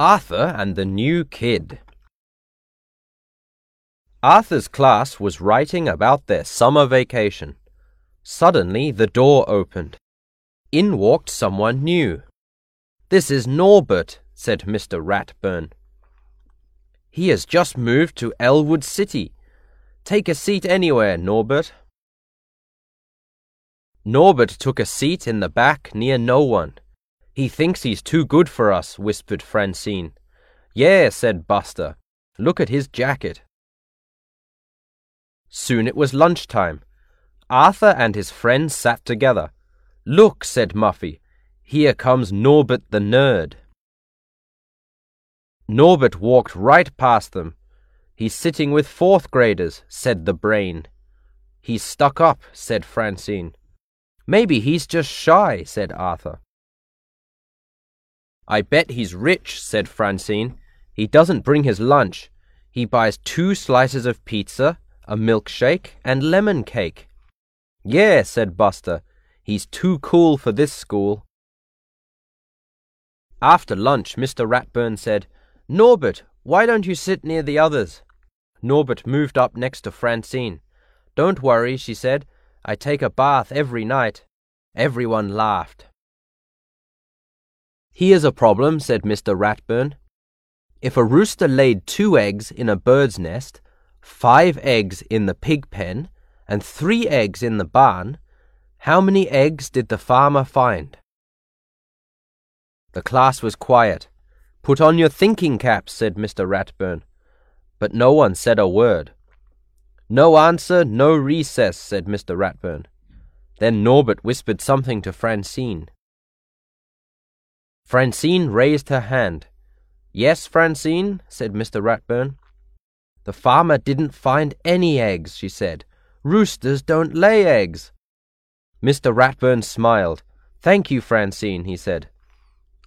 Arthur and the New Kid. Arthur's class was writing about their summer vacation. Suddenly the door opened. In walked someone new. This is Norbert, said Mr. Ratburn. He has just moved to Elwood City. Take a seat anywhere, Norbert. Norbert took a seat in the back near no one. He thinks he's too good for us, whispered Francine. Yeah, said Buster. Look at his jacket. Soon it was lunchtime. Arthur and his friends sat together. Look, said Muffy. Here comes Norbert the nerd. Norbert walked right past them. He's sitting with fourth graders, said the brain. He's stuck up, said Francine. Maybe he's just shy, said Arthur. I bet he's rich, said Francine. He doesn't bring his lunch. He buys two slices of pizza, a milkshake, and lemon cake. Yeah, said Buster. He's too cool for this school. After lunch, Mr. Ratburn said, Norbert, why don't you sit near the others? Norbert moved up next to Francine. Don't worry, she said. I take a bath every night. Everyone laughed. Here's a problem, said Mr. Ratburn. If a rooster laid two eggs in a bird's nest, five eggs in the pig pen, and three eggs in the barn, how many eggs did the farmer find? The class was quiet. Put on your thinking caps, said Mr. Ratburn. But no one said a word. No answer, no recess, said Mr. Ratburn. Then Norbert whispered something to Francine. Francine raised her hand. Yes, Francine, said Mr. Ratburn. The farmer didn't find any eggs, she said. Roosters don't lay eggs. Mr. Ratburn smiled. Thank you, Francine, he said.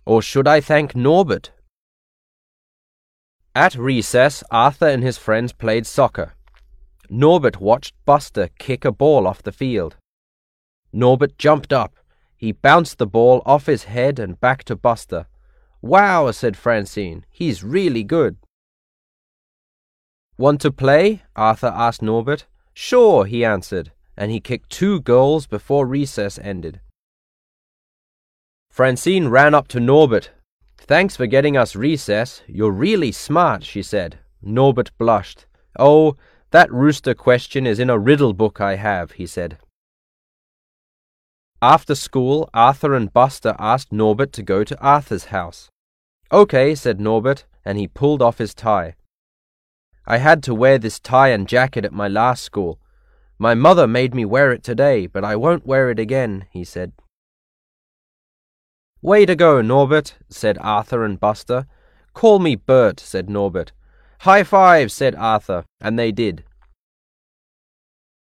Or should I thank Norbert? At recess, Arthur and his friends played soccer. Norbert watched Buster kick a ball off the field. Norbert jumped up. He bounced the ball off his head and back to Buster. Wow, said Francine. He's really good. Want to play? Arthur asked Norbert. Sure, he answered, and he kicked two goals before recess ended. Francine ran up to Norbert. Thanks for getting us recess. You're really smart, she said. Norbert blushed. Oh, that rooster question is in a riddle book I have, he said. After school, Arthur and Buster asked Norbert to go to Arthur's house. Okay, said Norbert, and he pulled off his tie. I had to wear this tie and jacket at my last school. My mother made me wear it today, but I won't wear it again, he said. Way to go, Norbert, said Arthur and Buster. Call me Bert, said Norbert. High five, said Arthur, and they did.